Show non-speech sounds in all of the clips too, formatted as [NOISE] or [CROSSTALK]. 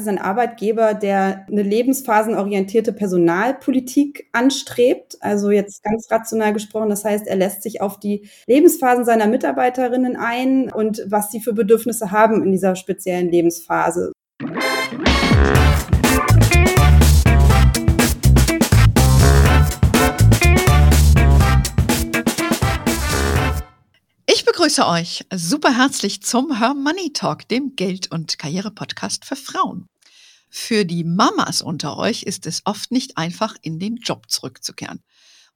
Ist ein Arbeitgeber, der eine lebensphasenorientierte Personalpolitik anstrebt. Also jetzt ganz rational gesprochen. Das heißt, er lässt sich auf die Lebensphasen seiner Mitarbeiterinnen ein und was sie für Bedürfnisse haben in dieser speziellen Lebensphase. Begrüße euch super herzlich zum Her Money Talk, dem Geld- und Karriere-Podcast für Frauen. Für die Mamas unter euch ist es oft nicht einfach, in den Job zurückzukehren.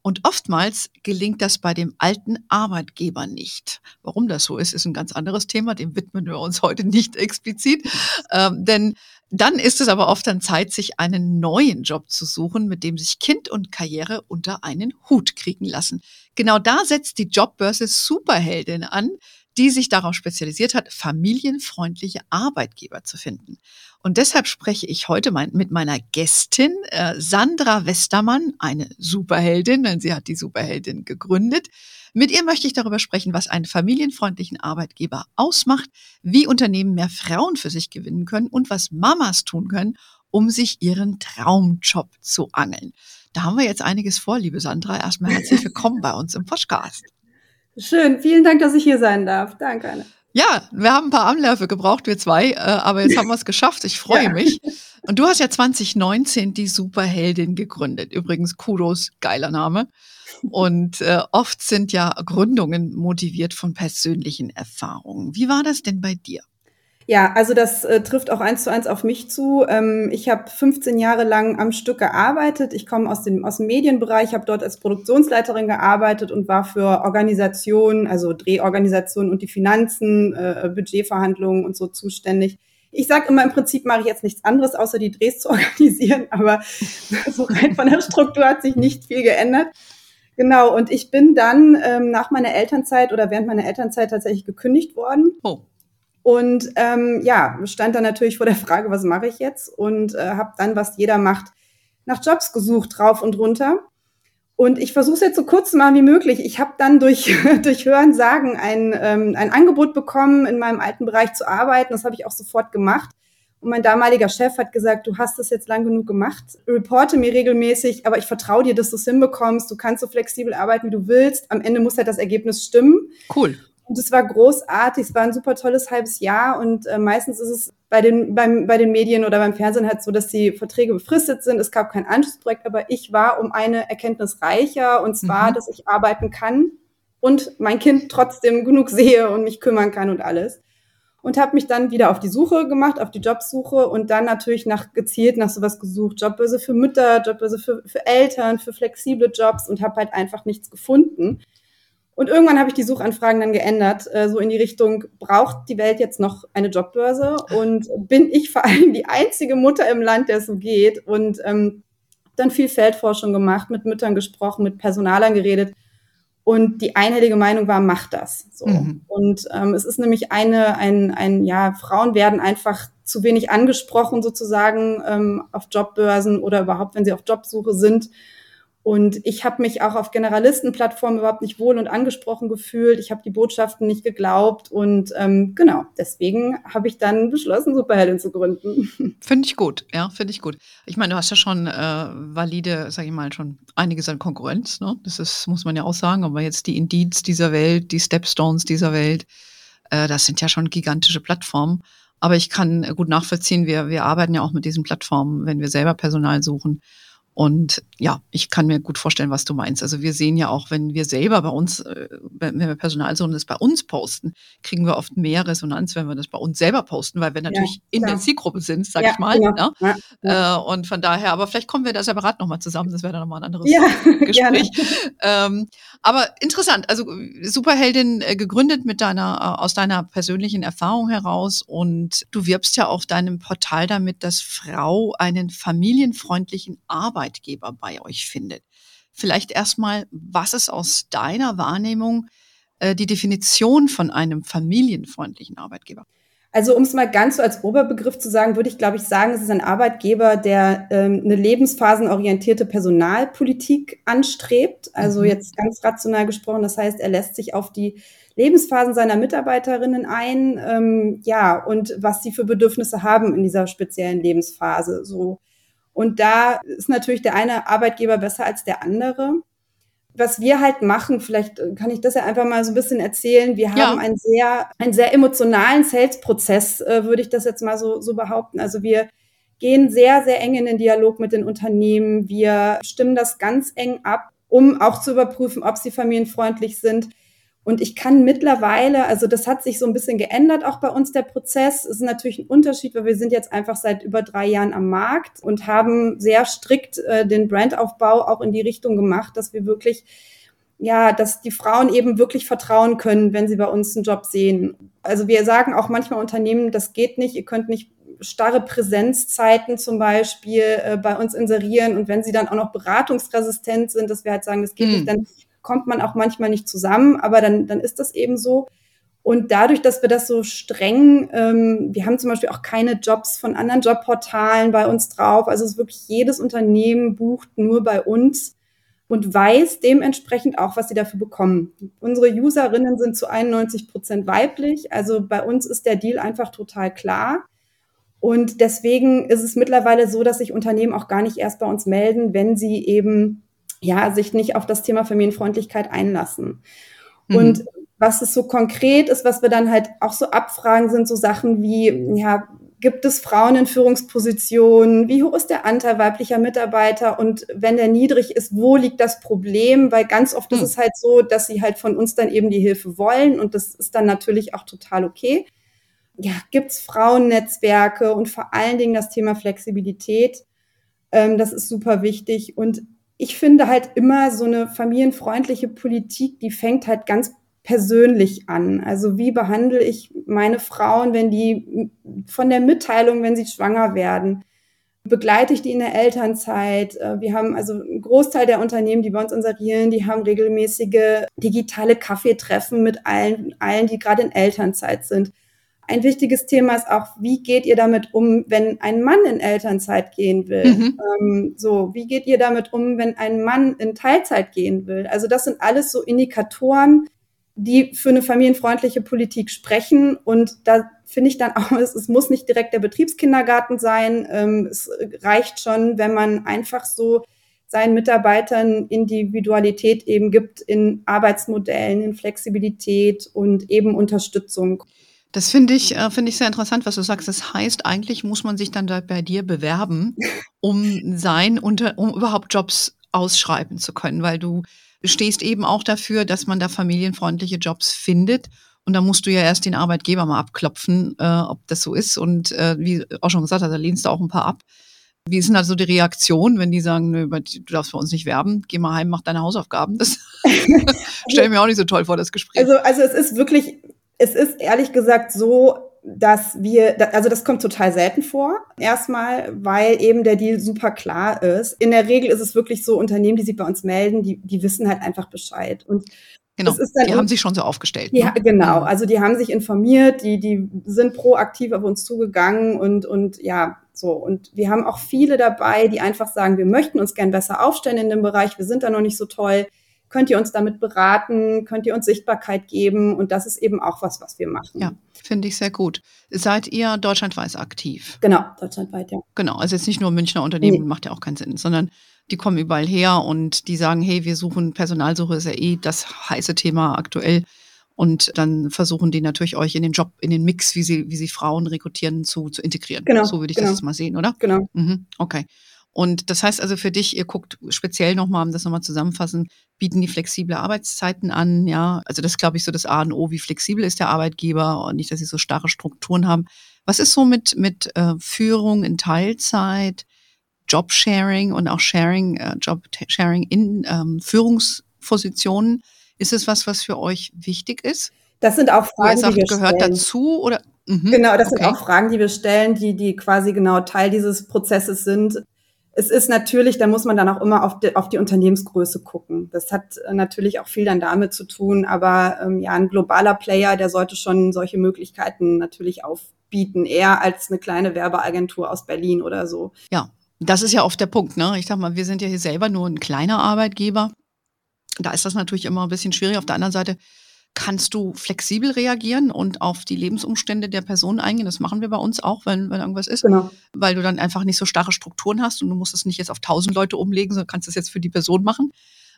Und oftmals gelingt das bei dem alten Arbeitgeber nicht. Warum das so ist, ist ein ganz anderes Thema. Dem widmen wir uns heute nicht explizit. Ähm, denn dann ist es aber oft an Zeit, sich einen neuen Job zu suchen, mit dem sich Kind und Karriere unter einen Hut kriegen lassen. Genau da setzt die Jobbörse Superheldin an, die sich darauf spezialisiert hat, familienfreundliche Arbeitgeber zu finden. Und deshalb spreche ich heute mein, mit meiner Gästin äh, Sandra Westermann, eine Superheldin, denn sie hat die Superheldin gegründet. Mit ihr möchte ich darüber sprechen, was einen familienfreundlichen Arbeitgeber ausmacht, wie Unternehmen mehr Frauen für sich gewinnen können und was Mamas tun können, um sich ihren Traumjob zu angeln. Da haben wir jetzt einiges vor, liebe Sandra. Erstmal herzlich [LAUGHS] willkommen bei uns im Podcast. Schön, vielen Dank, dass ich hier sein darf. Danke, Anne. Ja, wir haben ein paar Anläufe gebraucht, wir zwei, äh, aber jetzt haben wir es geschafft. Ich freue ja. mich. Und du hast ja 2019 die Superheldin gegründet. Übrigens, Kudos, geiler Name. Und äh, oft sind ja Gründungen motiviert von persönlichen Erfahrungen. Wie war das denn bei dir? Ja, also das äh, trifft auch eins zu eins auf mich zu. Ähm, ich habe 15 Jahre lang am Stück gearbeitet. Ich komme aus dem, aus dem Medienbereich, habe dort als Produktionsleiterin gearbeitet und war für Organisationen, also Drehorganisationen und die Finanzen, äh, Budgetverhandlungen und so zuständig. Ich sage immer, im Prinzip mache ich jetzt nichts anderes, außer die Drehs zu [LAUGHS] organisieren, aber [LAUGHS] so rein von der Struktur hat sich nicht viel geändert. Genau, und ich bin dann ähm, nach meiner Elternzeit oder während meiner Elternzeit tatsächlich gekündigt worden. Oh. Und ähm, ja, stand dann natürlich vor der Frage, was mache ich jetzt? Und äh, habe dann, was jeder macht, nach Jobs gesucht, drauf und runter. Und ich versuche es jetzt so kurz zu machen wie möglich. Ich habe dann durch, [LAUGHS] durch Hören, Sagen ein, ähm, ein Angebot bekommen, in meinem alten Bereich zu arbeiten. Das habe ich auch sofort gemacht. Und mein damaliger Chef hat gesagt, du hast das jetzt lang genug gemacht, reporte mir regelmäßig, aber ich vertraue dir, dass du es hinbekommst. Du kannst so flexibel arbeiten, wie du willst. Am Ende muss halt das Ergebnis stimmen. Cool. Und es war großartig, es war ein super tolles halbes Jahr und äh, meistens ist es bei den, beim, bei den Medien oder beim Fernsehen halt so, dass die Verträge befristet sind. Es gab kein Anschlussprojekt, aber ich war um eine Erkenntnis reicher und zwar, mhm. dass ich arbeiten kann und mein Kind trotzdem genug sehe und mich kümmern kann und alles. Und habe mich dann wieder auf die Suche gemacht, auf die Jobsuche und dann natürlich nach gezielt nach sowas gesucht. Jobbörse für Mütter, Jobbörse für, für Eltern, für flexible Jobs und habe halt einfach nichts gefunden. Und irgendwann habe ich die Suchanfragen dann geändert, äh, so in die Richtung, braucht die Welt jetzt noch eine Jobbörse? Und bin ich vor allem die einzige Mutter im Land, der es so geht? Und ähm, dann viel Feldforschung gemacht, mit Müttern gesprochen, mit Personalern geredet. Und die einhellige Meinung war, mach das. So. Mhm. Und ähm, es ist nämlich eine, ein, ein, ja, Frauen werden einfach zu wenig angesprochen sozusagen ähm, auf Jobbörsen oder überhaupt, wenn sie auf Jobsuche sind. Und ich habe mich auch auf Generalistenplattformen überhaupt nicht wohl und angesprochen gefühlt. Ich habe die Botschaften nicht geglaubt. Und ähm, genau, deswegen habe ich dann beschlossen, Superheldin zu gründen. [LAUGHS] Finde ich gut, ja, finde ich gut. Ich meine, du hast ja schon äh, valide, sage ich mal, schon einiges an Konkurrenz. Ne? Das ist, muss man ja auch sagen. Aber jetzt die Indeeds dieser Welt, die Stepstones dieser Welt, äh, das sind ja schon gigantische Plattformen. Aber ich kann gut nachvollziehen, wir, wir arbeiten ja auch mit diesen Plattformen, wenn wir selber Personal suchen. Und ja, ich kann mir gut vorstellen, was du meinst. Also wir sehen ja auch, wenn wir selber bei uns, äh, wenn wir Personalsohn das bei uns posten, kriegen wir oft mehr Resonanz, wenn wir das bei uns selber posten, weil wir natürlich ja, in der Zielgruppe sind, sag ja, ich mal. Genau. Ne? Ja, und von daher, aber vielleicht kommen wir da separat nochmal zusammen, das wäre dann nochmal ein anderes [LAUGHS] Gespräch. Ähm, aber interessant, also Superheldin äh, gegründet mit deiner, äh, aus deiner persönlichen Erfahrung heraus und du wirbst ja auf deinem Portal damit, dass Frau einen familienfreundlichen Arbeit Arbeitgeber bei euch findet. Vielleicht erstmal, was ist aus deiner Wahrnehmung äh, die Definition von einem familienfreundlichen Arbeitgeber? Also um es mal ganz so als Oberbegriff zu sagen, würde ich, glaube ich, sagen, es ist ein Arbeitgeber, der ähm, eine lebensphasenorientierte Personalpolitik anstrebt. Also mhm. jetzt ganz rational gesprochen, das heißt, er lässt sich auf die Lebensphasen seiner Mitarbeiterinnen ein, ähm, ja, und was sie für Bedürfnisse haben in dieser speziellen Lebensphase. So. Und da ist natürlich der eine Arbeitgeber besser als der andere. Was wir halt machen, vielleicht kann ich das ja einfach mal so ein bisschen erzählen. Wir haben ja. einen sehr, einen sehr emotionalen Sales-Prozess, äh, würde ich das jetzt mal so, so behaupten. Also wir gehen sehr, sehr eng in den Dialog mit den Unternehmen. Wir stimmen das ganz eng ab, um auch zu überprüfen, ob sie familienfreundlich sind. Und ich kann mittlerweile, also das hat sich so ein bisschen geändert, auch bei uns der Prozess. Es ist natürlich ein Unterschied, weil wir sind jetzt einfach seit über drei Jahren am Markt und haben sehr strikt äh, den Brandaufbau auch in die Richtung gemacht, dass wir wirklich, ja, dass die Frauen eben wirklich vertrauen können, wenn sie bei uns einen Job sehen. Also wir sagen auch manchmal Unternehmen, das geht nicht, ihr könnt nicht starre Präsenzzeiten zum Beispiel äh, bei uns inserieren und wenn sie dann auch noch beratungsresistent sind, dass wir halt sagen, das geht hm. nicht, dann kommt man auch manchmal nicht zusammen, aber dann, dann ist das eben so. Und dadurch, dass wir das so streng, ähm, wir haben zum Beispiel auch keine Jobs von anderen Jobportalen bei uns drauf. Also es ist wirklich jedes Unternehmen bucht nur bei uns und weiß dementsprechend auch, was sie dafür bekommen. Unsere Userinnen sind zu 91 Prozent weiblich. Also bei uns ist der Deal einfach total klar. Und deswegen ist es mittlerweile so, dass sich Unternehmen auch gar nicht erst bei uns melden, wenn sie eben ja, sich nicht auf das Thema Familienfreundlichkeit einlassen. Mhm. Und was es so konkret ist, was wir dann halt auch so abfragen, sind so Sachen wie, ja, gibt es Frauen in Führungspositionen? Wie hoch ist der Anteil weiblicher Mitarbeiter? Und wenn der niedrig ist, wo liegt das Problem? Weil ganz oft mhm. ist es halt so, dass sie halt von uns dann eben die Hilfe wollen und das ist dann natürlich auch total okay. Ja, gibt es Frauennetzwerke und vor allen Dingen das Thema Flexibilität. Ähm, das ist super wichtig. Und ich finde halt immer so eine familienfreundliche Politik, die fängt halt ganz persönlich an. Also wie behandle ich meine Frauen, wenn die von der Mitteilung, wenn sie schwanger werden, begleite ich die in der Elternzeit. Äh, wir haben also einen Großteil der Unternehmen, die bei uns inserieren, die haben regelmäßige digitale Kaffeetreffen mit allen, allen, die gerade in Elternzeit sind. Ein wichtiges Thema ist auch, wie geht ihr damit um, wenn ein Mann in Elternzeit gehen will? Mhm. Ähm, so, wie geht ihr damit um, wenn ein Mann in Teilzeit gehen will? Also das sind alles so Indikatoren, die für eine familienfreundliche Politik sprechen. Und da finde ich dann [LAUGHS] auch, es, es, muss nicht direkt der Betriebskindergarten sein. Ähm, es reicht schon, wenn man einfach so seinen Mitarbeitern Individualität eben gibt in Arbeitsmodellen, in Flexibilität und eben Unterstützung. Das finde ich, äh, ich sehr interessant, was du sagst. Das heißt, eigentlich muss man sich dann da bei dir bewerben, um sein, unter, um überhaupt Jobs ausschreiben zu können, weil du stehst eben auch dafür, dass man da familienfreundliche Jobs findet. Und da musst du ja erst den Arbeitgeber mal abklopfen, äh, ob das so ist. Und äh, wie auch schon gesagt, da lehnst du auch ein paar ab. Wie ist denn also die Reaktion, wenn die sagen, nö, du darfst bei uns nicht werben, geh mal heim, mach deine Hausaufgaben? Das [LAUGHS] stelle ich mir auch nicht so toll vor, das Gespräch. Also, also es ist wirklich es ist ehrlich gesagt so, dass wir, also das kommt total selten vor. Erstmal, weil eben der Deal super klar ist. In der Regel ist es wirklich so, Unternehmen, die sich bei uns melden, die, die wissen halt einfach Bescheid. Und Genau, die haben sich schon so aufgestellt. Ja, ne? genau. Mhm. Also die haben sich informiert, die, die sind proaktiv auf uns zugegangen und, und ja, so. Und wir haben auch viele dabei, die einfach sagen, wir möchten uns gern besser aufstellen in dem Bereich, wir sind da noch nicht so toll könnt ihr uns damit beraten, könnt ihr uns Sichtbarkeit geben und das ist eben auch was, was wir machen. Ja, finde ich sehr gut. Seid ihr deutschlandweit aktiv? Genau, deutschlandweit, ja. Genau, also jetzt nicht nur Münchner Unternehmen, nee. macht ja auch keinen Sinn, sondern die kommen überall her und die sagen, hey, wir suchen Personalsuche, ist ja eh das heiße Thema aktuell. Und dann versuchen die natürlich euch in den Job, in den Mix, wie sie, wie sie Frauen rekrutieren, zu, zu integrieren. Genau. So würde ich genau. das jetzt mal sehen, oder? Genau. Mhm, okay. Und das heißt also für dich, ihr guckt speziell nochmal, um das nochmal zusammenfassen, bieten die flexible Arbeitszeiten an, ja. Also das ist, glaube ich, so das A und O, wie flexibel ist der Arbeitgeber und nicht, dass sie so starre Strukturen haben. Was ist so mit, mit äh, Führung in Teilzeit, Jobsharing und auch Sharing, äh, Jobsharing in ähm, Führungspositionen? Ist es was, was für euch wichtig ist? Das sind auch Fragen, sagt, die wir gehört stellen. dazu oder? Mhm, genau, das okay. sind auch Fragen, die wir stellen, die, die quasi genau Teil dieses Prozesses sind es ist natürlich, da muss man dann auch immer auf die, auf die Unternehmensgröße gucken. Das hat äh, natürlich auch viel dann damit zu tun, aber ähm, ja, ein globaler Player, der sollte schon solche Möglichkeiten natürlich aufbieten, eher als eine kleine Werbeagentur aus Berlin oder so. Ja, das ist ja oft der Punkt. Ne? Ich sag mal, wir sind ja hier selber nur ein kleiner Arbeitgeber. Da ist das natürlich immer ein bisschen schwierig. Auf der anderen Seite Kannst du flexibel reagieren und auf die Lebensumstände der Person eingehen? Das machen wir bei uns auch, wenn, wenn irgendwas ist. Genau. Weil du dann einfach nicht so starre Strukturen hast und du musst es nicht jetzt auf tausend Leute umlegen, sondern kannst es jetzt für die Person machen.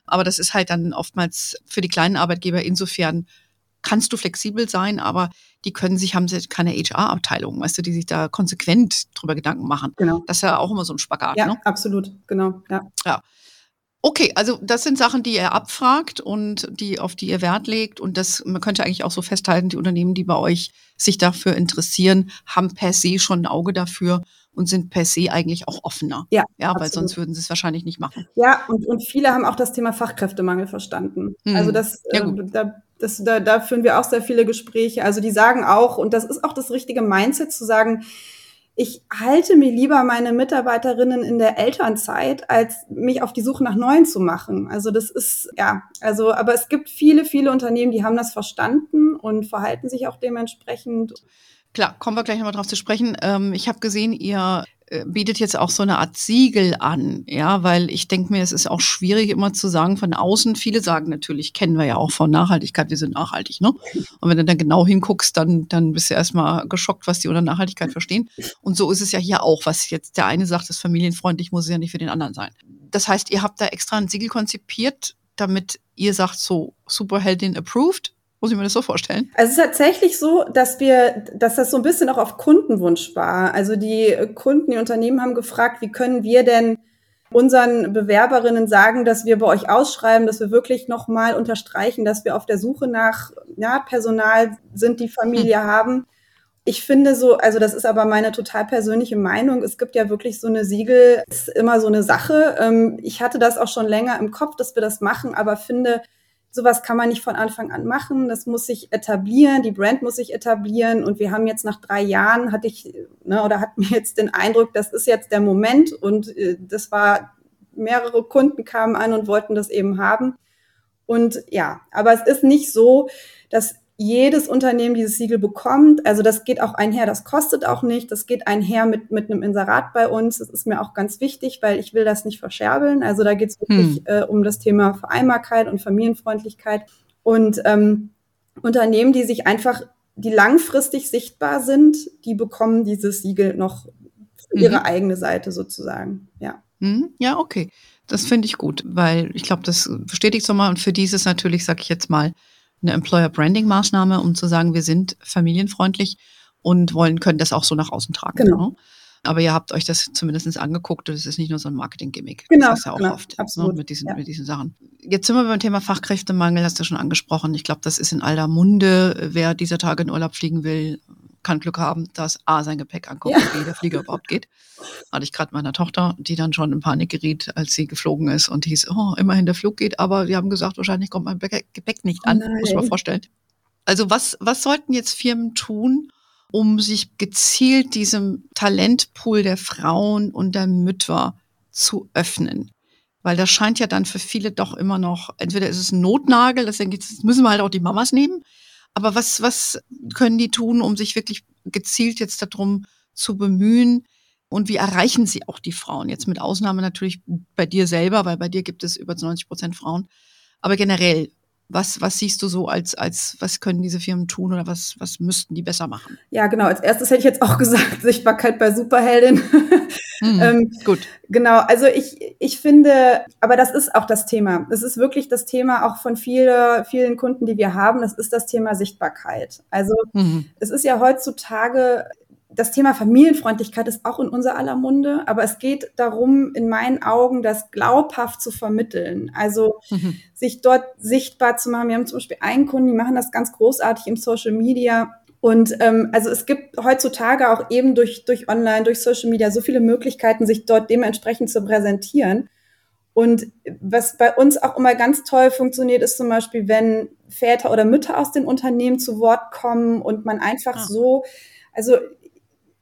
Aber das ist halt dann oftmals für die kleinen Arbeitgeber insofern kannst du flexibel sein, aber die können sich, haben sie keine HR-Abteilung, weißt du, die sich da konsequent drüber Gedanken machen. Genau. Das ist ja auch immer so ein Spagat. Ja, ne? absolut, genau. Ja. ja. Okay, also das sind Sachen, die ihr abfragt und die, auf die ihr Wert legt. Und das, man könnte eigentlich auch so festhalten, die Unternehmen, die bei euch sich dafür interessieren, haben per se schon ein Auge dafür und sind per se eigentlich auch offener. Ja, ja weil sonst würden sie es wahrscheinlich nicht machen. Ja, und, und viele haben auch das Thema Fachkräftemangel verstanden. Hm. Also das, ja, äh, da, das, da, da führen wir auch sehr viele Gespräche. Also die sagen auch, und das ist auch das richtige Mindset zu sagen, ich halte mir lieber meine Mitarbeiterinnen in der Elternzeit, als mich auf die Suche nach neuen zu machen. Also das ist, ja, also, aber es gibt viele, viele Unternehmen, die haben das verstanden und verhalten sich auch dementsprechend. Klar, kommen wir gleich nochmal drauf zu sprechen. Ähm, ich habe gesehen, ihr bietet jetzt auch so eine Art Siegel an, ja, weil ich denke mir, es ist auch schwierig immer zu sagen von außen. Viele sagen natürlich, kennen wir ja auch von Nachhaltigkeit, wir sind nachhaltig, ne? Und wenn du dann genau hinguckst, dann, dann bist du erstmal geschockt, was die unter Nachhaltigkeit verstehen. Und so ist es ja hier auch, was jetzt der eine sagt, ist familienfreundlich, muss es ja nicht für den anderen sein. Das heißt, ihr habt da extra ein Siegel konzipiert, damit ihr sagt, so Superheldin approved muss ich mir das so vorstellen? Also es ist tatsächlich so, dass wir, dass das so ein bisschen auch auf Kundenwunsch war. Also die Kunden, die Unternehmen haben gefragt, wie können wir denn unseren Bewerberinnen sagen, dass wir bei euch ausschreiben, dass wir wirklich nochmal unterstreichen, dass wir auf der Suche nach ja, Personal sind, die Familie hm. haben. Ich finde so, also das ist aber meine total persönliche Meinung. Es gibt ja wirklich so eine Siegel, ist immer so eine Sache. Ähm, ich hatte das auch schon länger im Kopf, dass wir das machen, aber finde, sowas kann man nicht von Anfang an machen. Das muss sich etablieren, die Brand muss sich etablieren. Und wir haben jetzt nach drei Jahren, hatte ich, ne, oder hatten wir [LAUGHS] jetzt den Eindruck, das ist jetzt der Moment. Und äh, das war, mehrere Kunden kamen an und wollten das eben haben. Und ja, aber es ist nicht so, dass jedes Unternehmen dieses Siegel bekommt. Also das geht auch einher, das kostet auch nicht. Das geht einher mit, mit einem Inserat bei uns. Das ist mir auch ganz wichtig, weil ich will das nicht verscherbeln. Also da geht es wirklich hm. äh, um das Thema Vereinbarkeit und Familienfreundlichkeit. Und ähm, Unternehmen, die sich einfach, die langfristig sichtbar sind, die bekommen dieses Siegel noch für ihre mhm. eigene Seite sozusagen. Ja. Mhm. Ja, okay. Das finde ich gut, weil ich glaube, das bestätigt so mal. Und für dieses natürlich, sage ich jetzt mal, eine Employer Branding Maßnahme, um zu sagen, wir sind familienfreundlich und wollen, können das auch so nach außen tragen. Genau. Ne? Aber ihr habt euch das zumindest angeguckt und es ist nicht nur so ein Marketing-Gimmick. Genau. Das ist ja auch genau, oft ne, absolut, ne, mit, diesen, ja. mit diesen Sachen. Jetzt sind wir beim Thema Fachkräftemangel, hast du schon angesprochen. Ich glaube, das ist in aller Munde. Wer dieser Tage in Urlaub fliegen will, kann Glück haben, dass A sein Gepäck anguckt, ja. wie der Flieger überhaupt geht. Hatte ich gerade meiner Tochter, die dann schon in Panik geriet, als sie geflogen ist und hieß, oh, immerhin der Flug geht, aber wir haben gesagt, wahrscheinlich kommt mein Gepäck nicht an, oh muss man vorstellen. Also was, was sollten jetzt Firmen tun, um sich gezielt diesem Talentpool der Frauen und der Mütter zu öffnen? Weil das scheint ja dann für viele doch immer noch, entweder ist es ein Notnagel, das müssen wir halt auch die Mamas nehmen, aber was, was können die tun, um sich wirklich gezielt jetzt darum zu bemühen? Und wie erreichen sie auch die Frauen? Jetzt mit Ausnahme natürlich bei dir selber, weil bei dir gibt es über 90 Prozent Frauen. Aber generell, was, was siehst du so als, als, was können diese Firmen tun oder was, was müssten die besser machen? Ja, genau. Als erstes hätte ich jetzt auch [LAUGHS] gesagt, Sichtbarkeit bei Superheldin. Mhm, ähm, gut. Genau. Also ich, ich finde, aber das ist auch das Thema. Es ist wirklich das Thema auch von viele, vielen Kunden, die wir haben. Das ist das Thema Sichtbarkeit. Also mhm. es ist ja heutzutage das Thema Familienfreundlichkeit ist auch in unser aller Munde, aber es geht darum, in meinen Augen, das glaubhaft zu vermitteln. Also mhm. sich dort sichtbar zu machen. Wir haben zum Beispiel einen Kunden, die machen das ganz großartig im Social Media. Und ähm, also es gibt heutzutage auch eben durch, durch Online, durch Social Media so viele Möglichkeiten, sich dort dementsprechend zu präsentieren. Und was bei uns auch immer ganz toll funktioniert, ist zum Beispiel, wenn Väter oder Mütter aus den Unternehmen zu Wort kommen und man einfach ah. so, also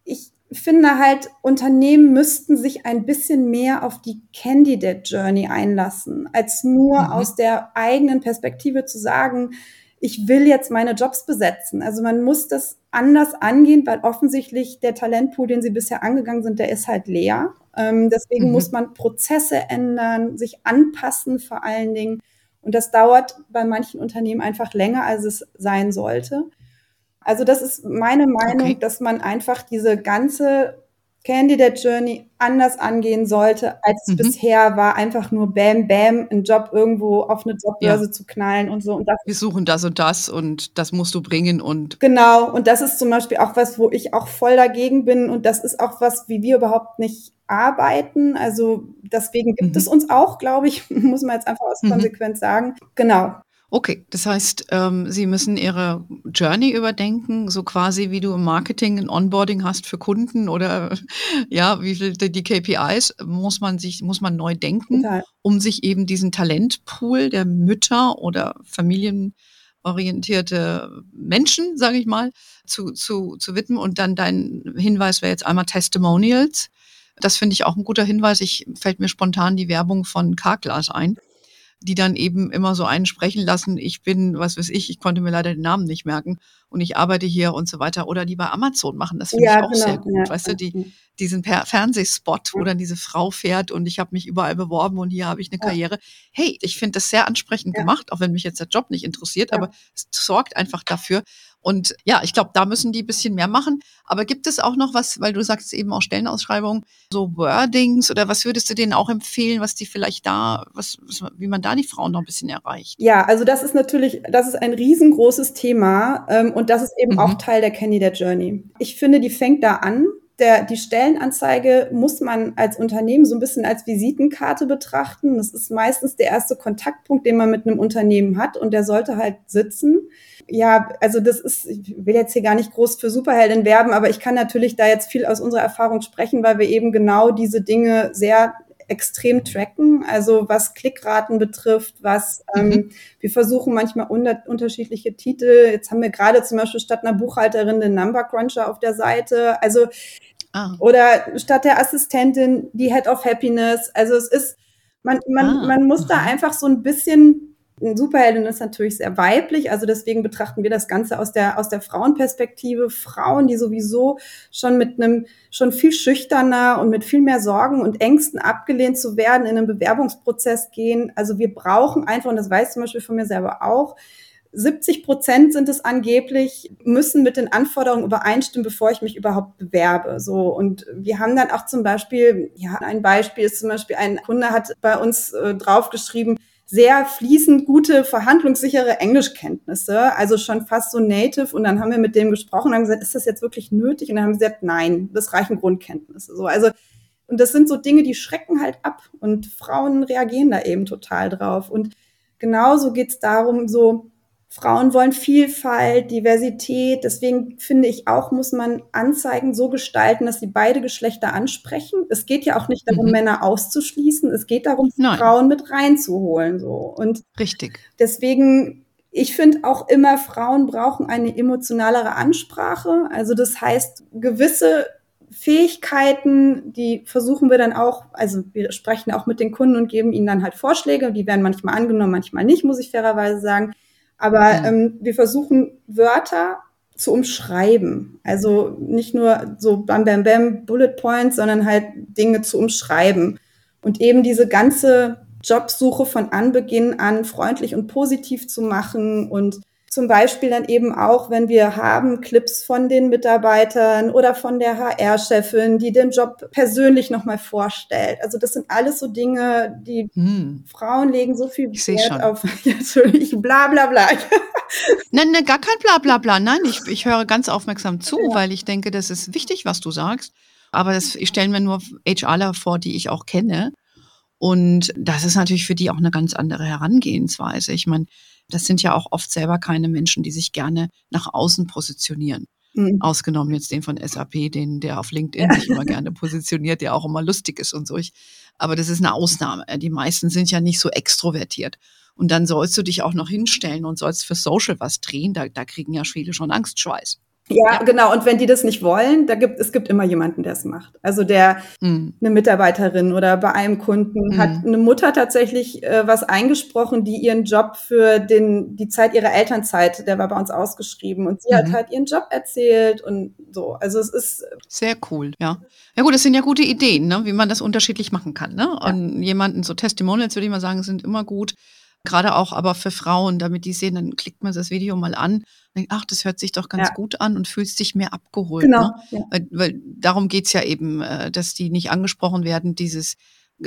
ich finde halt, Unternehmen müssten sich ein bisschen mehr auf die Candidate Journey einlassen, als nur mhm. aus der eigenen Perspektive zu sagen, ich will jetzt meine Jobs besetzen. Also man muss das anders angehen, weil offensichtlich der Talentpool, den sie bisher angegangen sind, der ist halt leer. Ähm, deswegen mhm. muss man Prozesse ändern, sich anpassen vor allen Dingen Und das dauert bei manchen Unternehmen einfach länger, als es sein sollte. Also das ist meine Meinung, okay. dass man einfach diese ganze Candidate Journey anders angehen sollte, als es mhm. bisher war, einfach nur Bam, Bam, einen Job irgendwo auf eine Jobbörse ja. zu knallen und so. Und das Wir suchen das und das und das musst du bringen und. Genau. Und das ist zum Beispiel auch was, wo ich auch voll dagegen bin. Und das ist auch was, wie wir überhaupt nicht arbeiten. Also deswegen gibt mhm. es uns auch, glaube ich, [LAUGHS] muss man jetzt einfach aus mhm. Konsequenz sagen. Genau. Okay, das heißt, ähm, Sie müssen Ihre Journey überdenken, so quasi wie du im Marketing ein Onboarding hast für Kunden oder [LAUGHS] ja, wie viel die KPIs muss man sich muss man neu denken, Total. um sich eben diesen Talentpool der Mütter oder familienorientierte Menschen, sage ich mal, zu, zu, zu widmen. Und dann dein Hinweis wäre jetzt einmal Testimonials. Das finde ich auch ein guter Hinweis. Ich fällt mir spontan die Werbung von Carglass ein die dann eben immer so einen sprechen lassen, ich bin, was weiß ich, ich konnte mir leider den Namen nicht merken und ich arbeite hier und so weiter. Oder die bei Amazon machen, das finde ja, ich auch genau, sehr gut. Ja, weißt du, die, diesen per Fernsehspot, wo dann diese Frau fährt und ich habe mich überall beworben und hier habe ich eine Karriere. Hey, ich finde das sehr ansprechend gemacht, auch wenn mich jetzt der Job nicht interessiert, aber es sorgt einfach dafür, und ja, ich glaube, da müssen die ein bisschen mehr machen. Aber gibt es auch noch was, weil du sagst eben auch Stellenausschreibungen, so Wordings oder was würdest du denen auch empfehlen, was die vielleicht da, was, wie man da die Frauen noch ein bisschen erreicht? Ja, also das ist natürlich, das ist ein riesengroßes Thema ähm, und das ist eben mhm. auch Teil der Candidate Journey. Ich finde, die fängt da an. Der, die Stellenanzeige muss man als Unternehmen so ein bisschen als Visitenkarte betrachten. Das ist meistens der erste Kontaktpunkt, den man mit einem Unternehmen hat und der sollte halt sitzen ja, also das ist, ich will jetzt hier gar nicht groß für Superheldin werben, aber ich kann natürlich da jetzt viel aus unserer Erfahrung sprechen, weil wir eben genau diese Dinge sehr extrem tracken, also was Klickraten betrifft, was ähm, mhm. ähm, wir versuchen manchmal unter, unterschiedliche Titel. Jetzt haben wir gerade zum Beispiel statt einer Buchhalterin den Number Cruncher auf der Seite, also ah. oder statt der Assistentin die Head of Happiness. Also es ist, man, man, ah. man muss da einfach so ein bisschen ein Superheldin ist natürlich sehr weiblich, also deswegen betrachten wir das Ganze aus der, aus der Frauenperspektive. Frauen, die sowieso schon mit einem, schon viel schüchterner und mit viel mehr Sorgen und Ängsten abgelehnt zu werden in einen Bewerbungsprozess gehen. Also wir brauchen einfach, und das weiß zum Beispiel von mir selber auch, 70 Prozent sind es angeblich, müssen mit den Anforderungen übereinstimmen, bevor ich mich überhaupt bewerbe. So und wir haben dann auch zum Beispiel, ja, ein Beispiel ist zum Beispiel ein Kunde hat bei uns äh, draufgeschrieben, sehr fließend gute, verhandlungssichere Englischkenntnisse, also schon fast so native. Und dann haben wir mit dem gesprochen und haben gesagt, ist das jetzt wirklich nötig? Und dann haben sie gesagt, nein, das reichen Grundkenntnisse. So, also, und das sind so Dinge, die schrecken halt ab und Frauen reagieren da eben total drauf. Und genauso geht's darum, so Frauen wollen Vielfalt, Diversität. Deswegen finde ich auch, muss man Anzeigen so gestalten, dass sie beide Geschlechter ansprechen. Es geht ja auch nicht darum, mhm. Männer auszuschließen. Es geht darum, Nein. Frauen mit reinzuholen, so. Und richtig. Deswegen, ich finde auch immer, Frauen brauchen eine emotionalere Ansprache. Also das heißt, gewisse Fähigkeiten, die versuchen wir dann auch, also wir sprechen auch mit den Kunden und geben ihnen dann halt Vorschläge. Die werden manchmal angenommen, manchmal nicht, muss ich fairerweise sagen. Aber mhm. ähm, wir versuchen Wörter zu umschreiben. Also nicht nur so bam, bam, bam, Bullet Points, sondern halt Dinge zu umschreiben. Und eben diese ganze Jobsuche von Anbeginn an freundlich und positiv zu machen und zum Beispiel dann eben auch, wenn wir haben Clips von den Mitarbeitern oder von der HR-Chefin, die den Job persönlich nochmal vorstellt. Also das sind alles so Dinge, die hm. Frauen legen so viel ich Wert schon. auf. [LAUGHS] Natürlich, bla bla bla. Nein, [LAUGHS] nein, gar kein bla bla bla. Nein, ich, ich höre ganz aufmerksam zu, ja. weil ich denke, das ist wichtig, was du sagst. Aber das, ich stelle mir nur HRler vor, die ich auch kenne. Und das ist natürlich für die auch eine ganz andere Herangehensweise. Ich meine, das sind ja auch oft selber keine Menschen, die sich gerne nach außen positionieren. Mhm. Ausgenommen jetzt den von SAP, den, der auf LinkedIn ja. sich immer gerne positioniert, der auch immer lustig ist und so. Ich, aber das ist eine Ausnahme. Die meisten sind ja nicht so extrovertiert. Und dann sollst du dich auch noch hinstellen und sollst für Social was drehen. Da, da kriegen ja viele schon Angstschweiß. Ja, ja, genau. Und wenn die das nicht wollen, da gibt es gibt immer jemanden, der es macht. Also der mhm. eine Mitarbeiterin oder bei einem Kunden mhm. hat eine Mutter tatsächlich äh, was eingesprochen, die ihren Job für den die Zeit ihrer Elternzeit, der war bei uns ausgeschrieben und sie mhm. hat halt ihren Job erzählt und so. Also es ist sehr cool, ja. Ja gut, das sind ja gute Ideen, ne? wie man das unterschiedlich machen kann. Ne? Und ja. jemanden so Testimonials würde ich mal sagen, sind immer gut Gerade auch aber für Frauen, damit die sehen, dann klickt man das Video mal an und denkt, ach, das hört sich doch ganz ja. gut an und fühlt sich mehr abgeholt. Genau. Ne? Ja. Weil, weil darum geht's ja eben, äh, dass die nicht angesprochen werden, dieses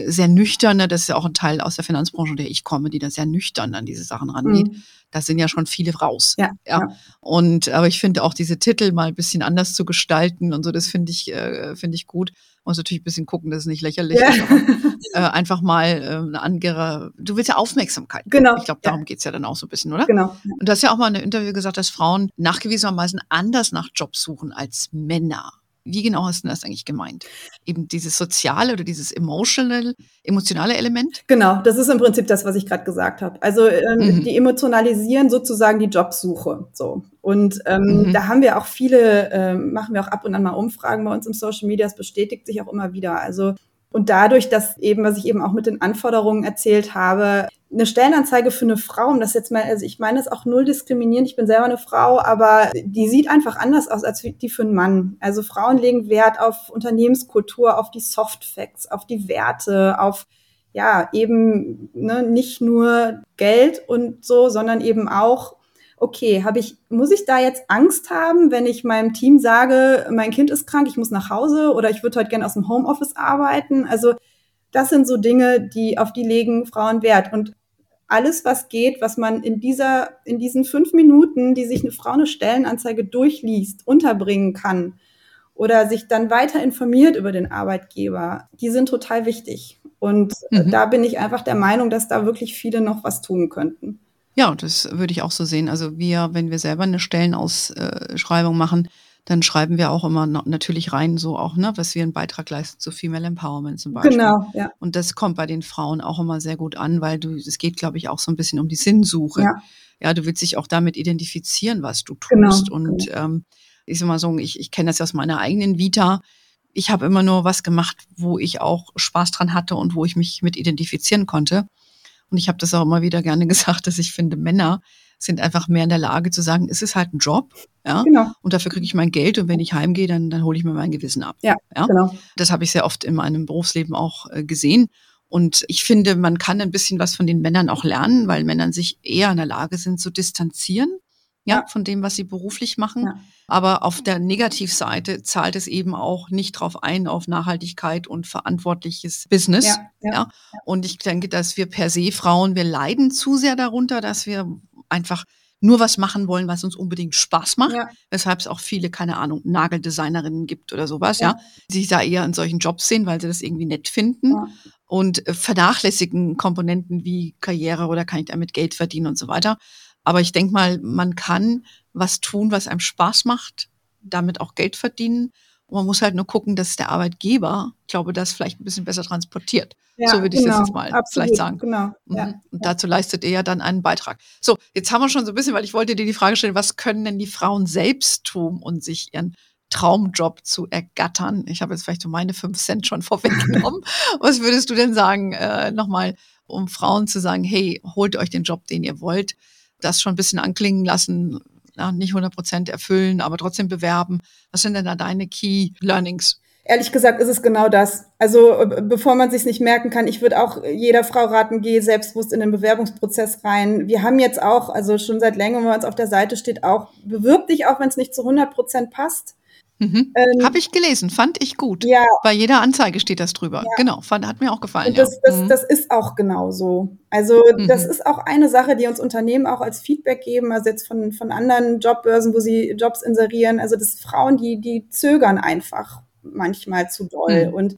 sehr nüchterne, das ist ja auch ein Teil aus der Finanzbranche, der ich komme, die da sehr nüchtern an diese Sachen rangeht. Mhm. Da sind ja schon viele raus. Ja, ja. ja. Und aber ich finde auch diese Titel mal ein bisschen anders zu gestalten und so, das finde ich, äh, finde ich gut. Muss natürlich ein bisschen gucken, dass es nicht lächerlich ja. ist. Aber, [LAUGHS] äh, einfach mal äh, eine andere, du willst ja Aufmerksamkeit. Genau. Ich glaube, darum geht's ja dann auch so ein bisschen, oder? Genau. Und du hast ja auch mal in einem Interview gesagt, dass Frauen nachgewiesenermaßen anders nach Jobs suchen als Männer. Wie genau hast du das eigentlich gemeint? Eben dieses soziale oder dieses emotional, emotionale Element? Genau, das ist im Prinzip das, was ich gerade gesagt habe. Also ähm, mhm. die emotionalisieren sozusagen die Jobsuche. So. Und ähm, mhm. da haben wir auch viele, ähm, machen wir auch ab und an mal Umfragen bei uns im Social Media, das bestätigt sich auch immer wieder. Also und dadurch, dass eben, was ich eben auch mit den Anforderungen erzählt habe, eine Stellenanzeige für eine Frau, um das jetzt mal, also ich meine es auch null diskriminierend, ich bin selber eine Frau, aber die sieht einfach anders aus als die für einen Mann. Also Frauen legen Wert auf Unternehmenskultur, auf die Soft Facts, auf die Werte, auf ja, eben ne, nicht nur Geld und so, sondern eben auch okay, habe ich, muss ich da jetzt Angst haben, wenn ich meinem Team sage, mein Kind ist krank, ich muss nach Hause oder ich würde heute gerne aus dem Homeoffice arbeiten? Also das sind so Dinge, die auf die legen Frauen Wert. Und alles, was geht, was man in dieser, in diesen fünf Minuten, die sich eine Frau eine Stellenanzeige durchliest, unterbringen kann oder sich dann weiter informiert über den Arbeitgeber, die sind total wichtig. Und mhm. da bin ich einfach der Meinung, dass da wirklich viele noch was tun könnten. Ja, das würde ich auch so sehen. Also wir, wenn wir selber eine Stellenausschreibung machen, dann schreiben wir auch immer natürlich rein, so auch, ne, was wir einen Beitrag leisten zu Female Empowerment zum Beispiel. Genau, ja. Und das kommt bei den Frauen auch immer sehr gut an, weil du, es geht, glaube ich, auch so ein bisschen um die Sinnsuche. Ja, ja du willst dich auch damit identifizieren, was du tust. Genau, und genau. Ähm, ich sag mal so, ich, ich kenne das ja aus meiner eigenen Vita. Ich habe immer nur was gemacht, wo ich auch Spaß dran hatte und wo ich mich mit identifizieren konnte. Und ich habe das auch immer wieder gerne [LAUGHS] gesagt, dass ich finde, Männer sind einfach mehr in der Lage zu sagen, es ist halt ein Job, ja, genau. und dafür kriege ich mein Geld und wenn ich heimgehe, dann, dann hole ich mir mein Gewissen ab. Ja, ja? genau. Das habe ich sehr oft in meinem Berufsleben auch äh, gesehen. Und ich finde, man kann ein bisschen was von den Männern auch lernen, weil Männer sich eher in der Lage sind zu distanzieren ja, von dem, was sie beruflich machen. Ja. Aber auf der Negativseite zahlt es eben auch nicht drauf ein, auf Nachhaltigkeit und verantwortliches Business. Ja, ja, ja. Und ich denke, dass wir per se Frauen, wir leiden zu sehr darunter, dass wir einfach nur was machen wollen, was uns unbedingt Spaß macht, ja. weshalb es auch viele, keine Ahnung, Nageldesignerinnen gibt oder sowas, ja. ja, die sich da eher in solchen Jobs sehen, weil sie das irgendwie nett finden ja. und äh, vernachlässigen Komponenten wie Karriere oder kann ich damit Geld verdienen und so weiter. Aber ich denke mal, man kann was tun, was einem Spaß macht, damit auch Geld verdienen. Und man muss halt nur gucken, dass der Arbeitgeber, ich glaube, das vielleicht ein bisschen besser transportiert. Ja, so würde ich genau, das jetzt mal absolut, vielleicht sagen. Genau, mhm. ja, Und dazu leistet er ja dann einen Beitrag. So, jetzt haben wir schon so ein bisschen, weil ich wollte dir die Frage stellen, was können denn die Frauen selbst tun, um sich ihren Traumjob zu ergattern? Ich habe jetzt vielleicht so meine fünf Cent schon [LAUGHS] vorweggenommen. was würdest du denn sagen, äh, nochmal, um Frauen zu sagen, hey, holt euch den Job, den ihr wollt? das schon ein bisschen anklingen lassen, ja, nicht 100 Prozent erfüllen, aber trotzdem bewerben. Was sind denn da deine Key Learnings? Ehrlich gesagt ist es genau das. Also äh, bevor man sich nicht merken kann, ich würde auch jeder Frau raten, gehe selbstbewusst in den Bewerbungsprozess rein. Wir haben jetzt auch, also schon seit längerem, wenn man uns auf der Seite steht, auch bewirb dich auch, wenn es nicht zu 100 Prozent passt. Mhm. Ähm, Habe ich gelesen, fand ich gut. Ja. Bei jeder Anzeige steht das drüber. Ja. Genau, fand, hat mir auch gefallen. Und das, ja. das, mhm. das ist auch genau so. Also mhm. das ist auch eine Sache, die uns Unternehmen auch als Feedback geben, also jetzt von, von anderen Jobbörsen, wo sie Jobs inserieren. Also das Frauen, die, die zögern einfach manchmal zu doll. Mhm. Und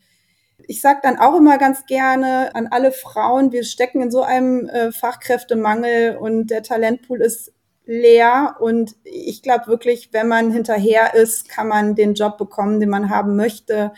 ich sage dann auch immer ganz gerne an alle Frauen, wir stecken in so einem äh, Fachkräftemangel und der Talentpool ist leer und ich glaube wirklich, wenn man hinterher ist, kann man den Job bekommen, den man haben möchte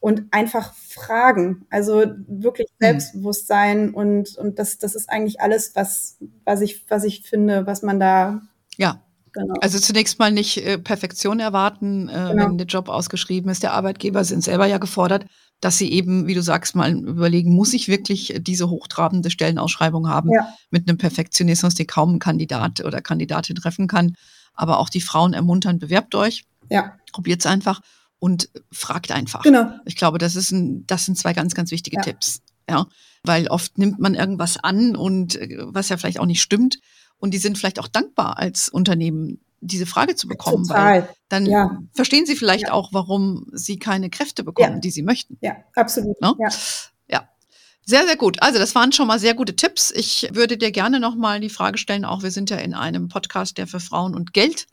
und einfach fragen. Also wirklich mhm. Selbstbewusstsein und, und das, das ist eigentlich alles, was, was ich, was ich finde, was man da ja. Genau. Also zunächst mal nicht äh, Perfektion erwarten, äh, genau. wenn der Job ausgeschrieben ist. Der Arbeitgeber sind selber ja gefordert, dass sie eben, wie du sagst, mal überlegen, muss ich wirklich diese hochtrabende Stellenausschreibung haben ja. mit einem Perfektionismus, den kaum ein Kandidat oder Kandidatin treffen kann. Aber auch die Frauen ermuntern, bewerbt euch. Ja. Probiert es einfach und fragt einfach. Genau. Ich glaube, das ist ein, das sind zwei ganz, ganz wichtige ja. Tipps. ja. Weil oft nimmt man irgendwas an und äh, was ja vielleicht auch nicht stimmt. Und die sind vielleicht auch dankbar als Unternehmen, diese Frage zu bekommen, Total. weil dann ja. verstehen sie vielleicht ja. auch, warum sie keine Kräfte bekommen, ja. die sie möchten. Ja, absolut. No? Ja. ja. Sehr, sehr gut. Also das waren schon mal sehr gute Tipps. Ich würde dir gerne nochmal die Frage stellen, auch wir sind ja in einem Podcast, der für Frauen und Geld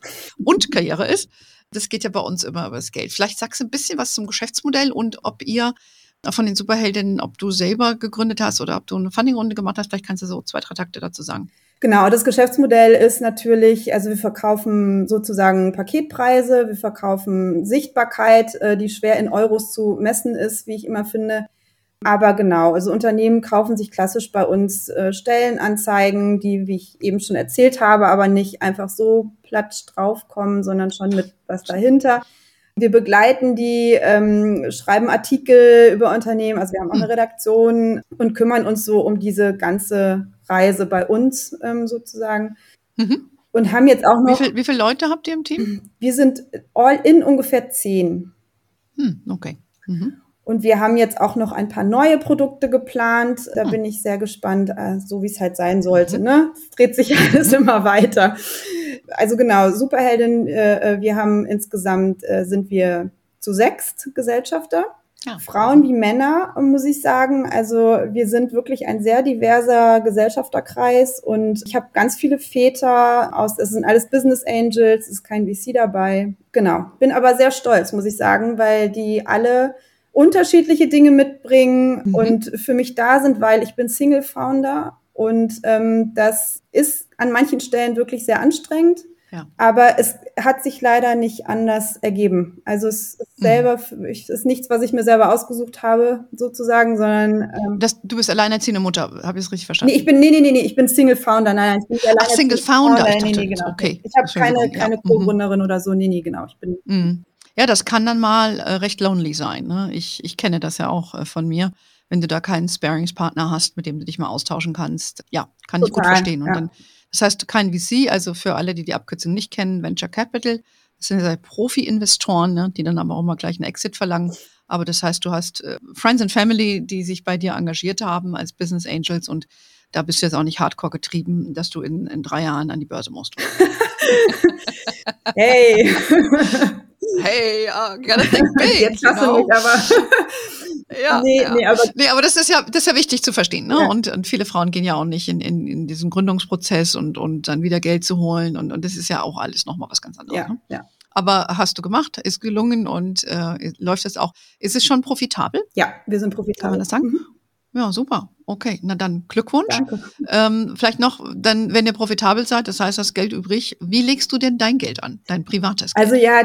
und [LAUGHS] Karriere ist. Das geht ja bei uns immer über das Geld. Vielleicht sagst du ein bisschen was zum Geschäftsmodell und ob ihr von den Superheldinnen, ob du selber gegründet hast oder ob du eine Fundingrunde gemacht hast. Vielleicht kannst du so zwei, drei Takte dazu sagen. Genau, das Geschäftsmodell ist natürlich, also wir verkaufen sozusagen Paketpreise, wir verkaufen Sichtbarkeit, äh, die schwer in Euros zu messen ist, wie ich immer finde. Aber genau, also Unternehmen kaufen sich klassisch bei uns äh, Stellenanzeigen, die, wie ich eben schon erzählt habe, aber nicht einfach so platsch draufkommen, sondern schon mit was dahinter. Wir begleiten die, ähm, schreiben Artikel über Unternehmen, also wir haben auch eine hm. Redaktion und kümmern uns so um diese ganze Reise bei uns ähm, sozusagen. Mhm. Und haben jetzt auch noch. Wie, viel, wie viele Leute habt ihr im Team? Wir sind all in ungefähr zehn. Hm, okay. Mhm. Und wir haben jetzt auch noch ein paar neue Produkte geplant. Da ah. bin ich sehr gespannt, äh, so wie es halt sein sollte. Mhm. Ne? Es dreht sich [LAUGHS] alles immer weiter also genau, Superheldin, äh, äh, wir haben insgesamt, sind wir zu sechst Gesellschafter. Ja. Frauen wie Männer, muss ich sagen. Also wir sind wirklich ein sehr diverser Gesellschafterkreis und ich habe ganz viele Väter aus, es sind alles Business Angels, es ist kein VC dabei. Genau. Bin aber sehr stolz, muss ich sagen, weil die alle unterschiedliche Dinge mitbringen mhm. und für mich da sind, weil ich bin Single Founder und ähm, das ist an manchen Stellen wirklich sehr anstrengend. Ja. Aber es hat sich leider nicht anders ergeben. Also es ist mhm. selber, mhm. es ist nichts, was ich mir selber ausgesucht habe, sozusagen, sondern ähm, das, du bist alleinerziehende Mutter, habe ich es richtig verstanden? Nee, ich bin, nee, nee, nee, nee, ich bin Single Founder, nein, nein, ich bin nicht Ach, Single Founder, Founder. Ich dachte, nee, nee, genau. Okay. Ich habe keine, keine ja. Mhm. Co-Gründerin mhm. oder so, nee, nee, genau. Ich bin. Mhm. Ja, das kann dann mal äh, recht lonely sein. Ne? Ich, ich kenne das ja auch äh, von mir wenn du da keinen Sparingspartner hast, mit dem du dich mal austauschen kannst. Ja, kann Total, ich gut verstehen. Und ja. dann, das heißt, kein VC, also für alle, die die Abkürzung nicht kennen, Venture Capital, das sind ja Profi-Investoren, ne, die dann aber auch mal gleich einen Exit verlangen. Aber das heißt, du hast äh, Friends and Family, die sich bei dir engagiert haben als Business Angels und da bist du jetzt auch nicht hardcore getrieben, dass du in, in drei Jahren an die Börse musst. [LAUGHS] hey! hey, uh, gotta think big. Jetzt hast du mich aber. [LAUGHS] Ja, nee, ja. Nee, aber, nee, aber das ist ja, das ist ja wichtig zu verstehen. Ne? Ja. Und, und viele Frauen gehen ja auch nicht in, in, in diesen Gründungsprozess und, und dann wieder Geld zu holen. Und, und das ist ja auch alles nochmal was ganz anderes. Ja, ne? ja. Aber hast du gemacht, ist gelungen und äh, läuft das auch. Ist es schon profitabel? Ja, wir sind profitabel. Kann man das sagen? Mhm. Ja, super. Okay, na dann Glückwunsch. Danke. Ähm, vielleicht noch, dann, wenn ihr profitabel seid, das heißt, das Geld übrig, wie legst du denn dein Geld an, dein privates Geld? Also ja,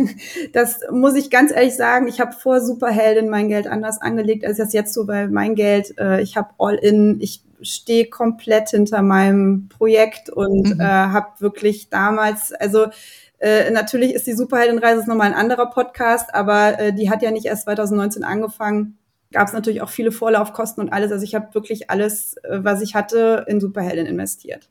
[LAUGHS] das muss ich ganz ehrlich sagen. Ich habe vor Superheldin mein Geld anders angelegt, als das jetzt so, weil mein Geld, äh, ich habe all in, ich stehe komplett hinter meinem Projekt und mhm. äh, habe wirklich damals, also äh, natürlich ist die Superheldenreise nochmal ein anderer Podcast, aber äh, die hat ja nicht erst 2019 angefangen gab es natürlich auch viele Vorlaufkosten und alles. Also ich habe wirklich alles, äh, was ich hatte, in Superhelden investiert.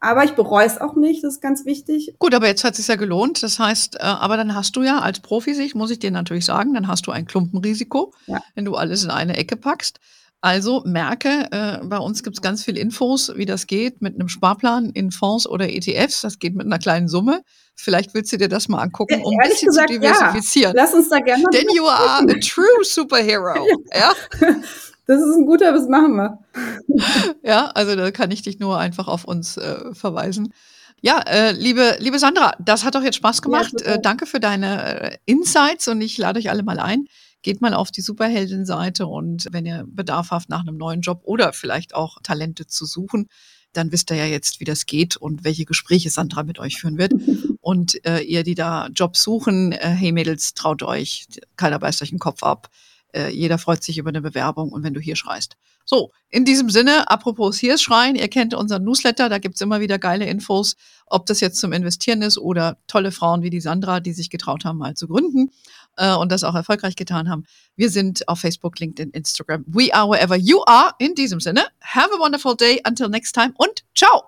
Aber ich bereue es auch nicht, das ist ganz wichtig. Gut, aber jetzt hat es sich ja gelohnt. Das heißt, äh, aber dann hast du ja als Profisicht, muss ich dir natürlich sagen, dann hast du ein Klumpenrisiko, ja. wenn du alles in eine Ecke packst. Also merke, äh, bei uns gibt es ganz viel Infos, wie das geht mit einem Sparplan in Fonds oder ETFs. Das geht mit einer kleinen Summe. Vielleicht willst du dir das mal angucken, um ein bisschen gesagt, zu diversifizieren. Ja. Lass uns da gerne. Denn you are a true superhero. [LAUGHS] ja. Das ist ein guter, das machen wir. [LAUGHS] ja, also da kann ich dich nur einfach auf uns äh, verweisen. Ja, äh, liebe, liebe Sandra, das hat doch jetzt Spaß gemacht. Ja, äh, danke für deine äh, Insights und ich lade euch alle mal ein geht mal auf die Superheldin-Seite und wenn ihr Bedarf habt nach einem neuen Job oder vielleicht auch Talente zu suchen, dann wisst ihr ja jetzt, wie das geht und welche Gespräche Sandra mit euch führen wird. [LAUGHS] Und äh, ihr, die da Jobs suchen, äh, hey Mädels, traut euch, keiner beißt euch den Kopf ab. Äh, jeder freut sich über eine Bewerbung und wenn du hier schreist. So, in diesem Sinne, apropos hier schreien, ihr kennt unseren Newsletter, da gibt's immer wieder geile Infos, ob das jetzt zum Investieren ist oder tolle Frauen wie die Sandra, die sich getraut haben, mal zu gründen äh, und das auch erfolgreich getan haben. Wir sind auf Facebook, LinkedIn, Instagram. We are wherever you are. In diesem Sinne, have a wonderful day. Until next time und ciao.